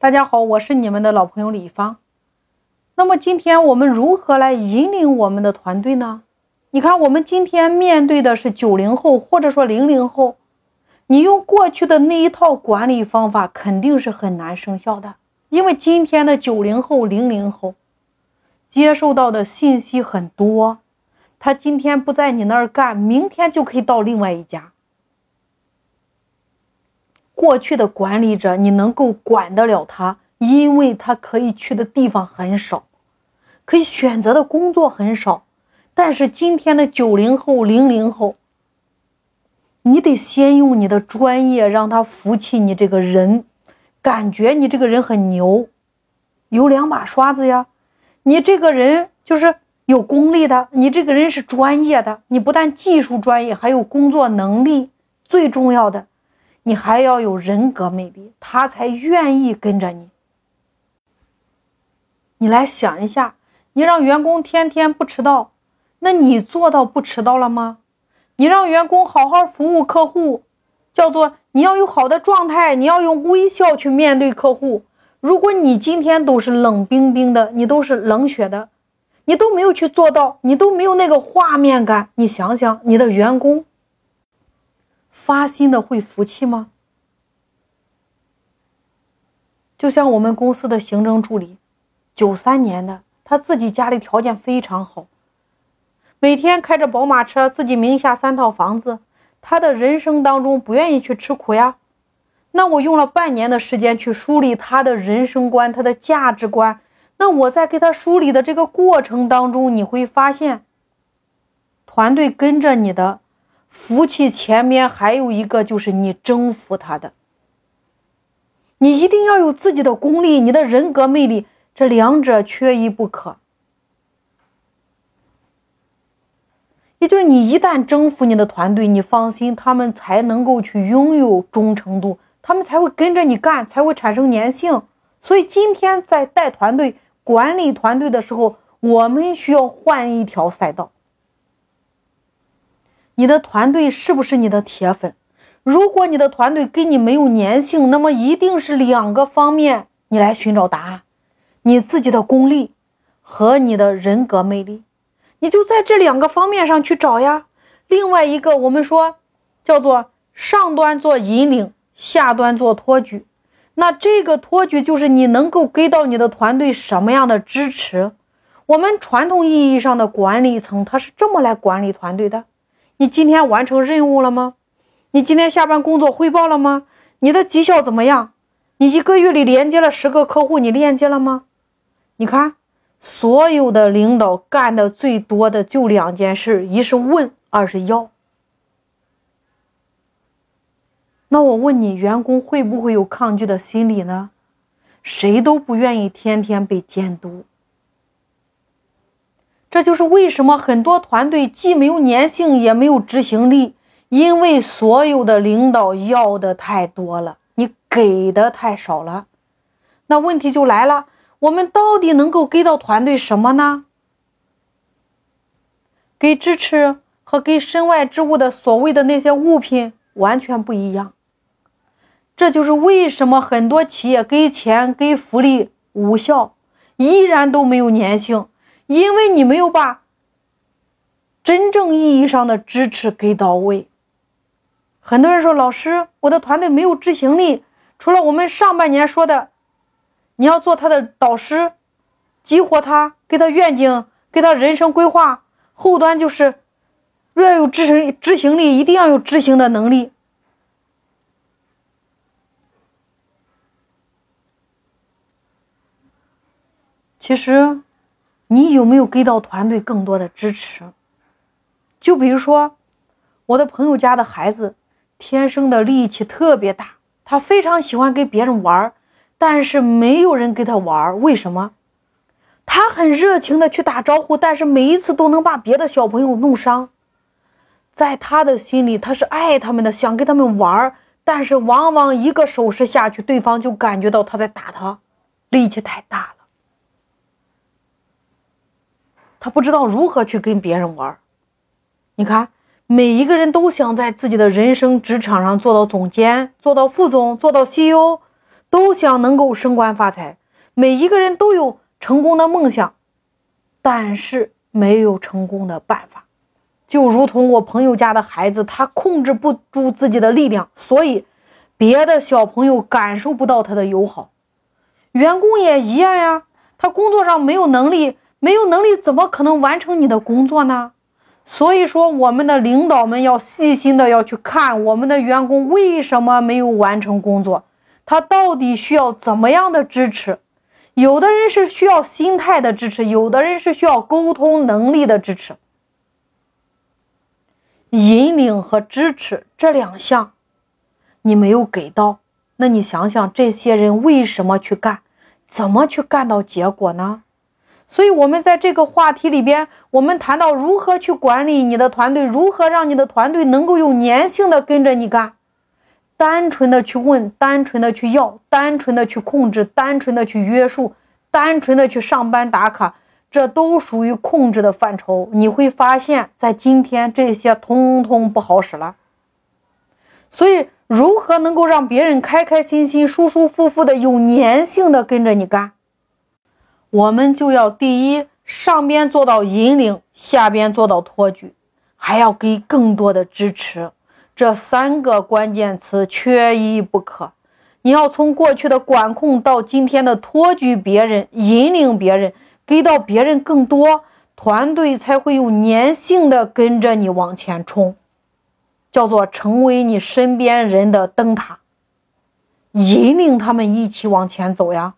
大家好，我是你们的老朋友李芳。那么今天我们如何来引领我们的团队呢？你看，我们今天面对的是九零后或者说零零后，你用过去的那一套管理方法肯定是很难生效的，因为今天的九零后、零零后接受到的信息很多，他今天不在你那儿干，明天就可以到另外一家。过去的管理者，你能够管得了他，因为他可以去的地方很少，可以选择的工作很少。但是今天的九零后、零零后，你得先用你的专业让他服气你这个人，感觉你这个人很牛，有两把刷子呀。你这个人就是有功力的，你这个人是专业的，你不但技术专业，还有工作能力，最重要的。你还要有人格魅力，他才愿意跟着你。你来想一下，你让员工天天不迟到，那你做到不迟到了吗？你让员工好好服务客户，叫做你要有好的状态，你要用微笑去面对客户。如果你今天都是冷冰冰的，你都是冷血的，你都没有去做到，你都没有那个画面感，你想想你的员工。发心的会服气吗？就像我们公司的行政助理，九三年的，他自己家里条件非常好，每天开着宝马车，自己名下三套房子。他的人生当中不愿意去吃苦呀。那我用了半年的时间去梳理他的人生观、他的价值观。那我在给他梳理的这个过程当中，你会发现，团队跟着你的。福气前面还有一个，就是你征服他的。你一定要有自己的功力，你的人格魅力，这两者缺一不可。也就是你一旦征服你的团队，你放心，他们才能够去拥有忠诚度，他们才会跟着你干，才会产生粘性。所以今天在带团队、管理团队的时候，我们需要换一条赛道。你的团队是不是你的铁粉？如果你的团队跟你没有粘性，那么一定是两个方面，你来寻找答案：你自己的功力和你的人格魅力，你就在这两个方面上去找呀。另外一个，我们说叫做上端做引领，下端做托举。那这个托举就是你能够给到你的团队什么样的支持？我们传统意义上的管理层，他是这么来管理团队的。你今天完成任务了吗？你今天下班工作汇报了吗？你的绩效怎么样？你一个月里连接了十个客户，你链接了吗？你看，所有的领导干的最多的就两件事：一是问，二是要。那我问你，员工会不会有抗拒的心理呢？谁都不愿意天天被监督。这就是为什么很多团队既没有粘性，也没有执行力，因为所有的领导要的太多了，你给的太少了。那问题就来了，我们到底能够给到团队什么呢？给支持和给身外之物的所谓的那些物品完全不一样。这就是为什么很多企业给钱给福利无效，依然都没有粘性。因为你没有把真正意义上的支持给到位，很多人说老师，我的团队没有执行力。除了我们上半年说的，你要做他的导师，激活他，给他愿景，给他人生规划。后端就是若要有执行执行力，一定要有执行的能力。其实。你有没有给到团队更多的支持？就比如说，我的朋友家的孩子天生的力气特别大，他非常喜欢跟别人玩，但是没有人跟他玩，为什么？他很热情的去打招呼，但是每一次都能把别的小朋友弄伤。在他的心里，他是爱他们的，想跟他们玩，但是往往一个手势下去，对方就感觉到他在打他，力气太大了。他不知道如何去跟别人玩你看，每一个人都想在自己的人生职场上做到总监，做到副总，做到 CEO，都想能够升官发财，每一个人都有成功的梦想，但是没有成功的办法。就如同我朋友家的孩子，他控制不住自己的力量，所以别的小朋友感受不到他的友好。员工也一样呀，他工作上没有能力，没有能力怎么可能完成你的工作呢？所以说，我们的领导们要细心的要去看我们的员工为什么没有完成工作，他到底需要怎么样的支持？有的人是需要心态的支持，有的人是需要沟通能力的支持。引领和支持这两项，你没有给到，那你想想这些人为什么去干，怎么去干到结果呢？所以，我们在这个话题里边，我们谈到如何去管理你的团队，如何让你的团队能够有粘性的跟着你干。单纯的去问，单纯的去要，单纯的去控制，单纯的去约束，单纯的去上班打卡。这都属于控制的范畴，你会发现在今天这些通通不好使了。所以，如何能够让别人开开心心、舒舒服服的、有粘性的跟着你干？我们就要第一，上边做到引领，下边做到托举，还要给更多的支持。这三个关键词缺一不可。你要从过去的管控到今天的托举别人、引领别人。给到别人更多，团队才会有粘性的跟着你往前冲，叫做成为你身边人的灯塔，引领他们一起往前走呀。